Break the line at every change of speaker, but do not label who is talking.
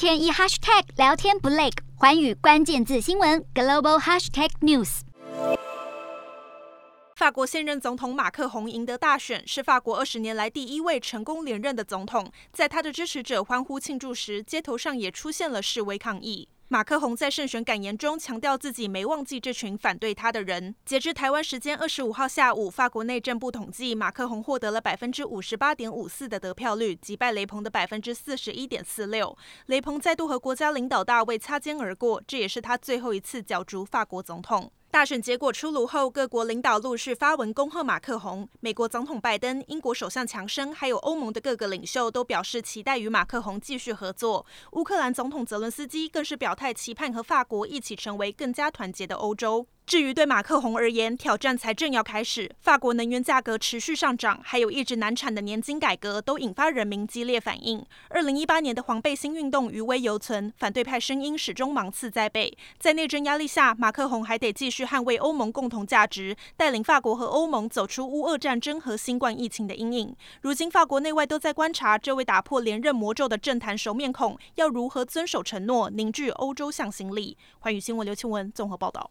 天一 hashtag 聊天不累，环宇关键字新闻 global hashtag news。
法国现任总统马克宏赢得大选，是法国二十年来第一位成功连任的总统。在他的支持者欢呼庆祝时，街头上也出现了示威抗议。马克宏在胜选感言中强调自己没忘记这群反对他的人。截至台湾时间二十五号下午，法国内政部统计，马克宏获得了百分之五十八点五四的得票率，击败雷鹏的百分之四十一点四六。雷鹏再度和国家领导大位擦肩而过，这也是他最后一次角逐法国总统。大选结果出炉后，各国领导陆续发文恭贺马克宏。美国总统拜登、英国首相强生，还有欧盟的各个领袖都表示期待与马克宏继续合作。乌克兰总统泽伦斯基更是表态期盼和法国一起成为更加团结的欧洲。至于对马克宏而言，挑战才正要开始。法国能源价格持续上涨，还有一直难产的年金改革，都引发人民激烈反应。二零一八年的黄背心运动余威犹存，反对派声音始终芒刺在背。在内政压力下，马克宏还得继续捍卫欧盟共同价值，带领法国和欧盟走出乌俄战争和新冠疫情的阴影。如今，法国内外都在观察这位打破连任魔咒的政坛熟面孔要如何遵守承诺，凝聚欧洲向心力。寰宇新闻刘庆文综合报道。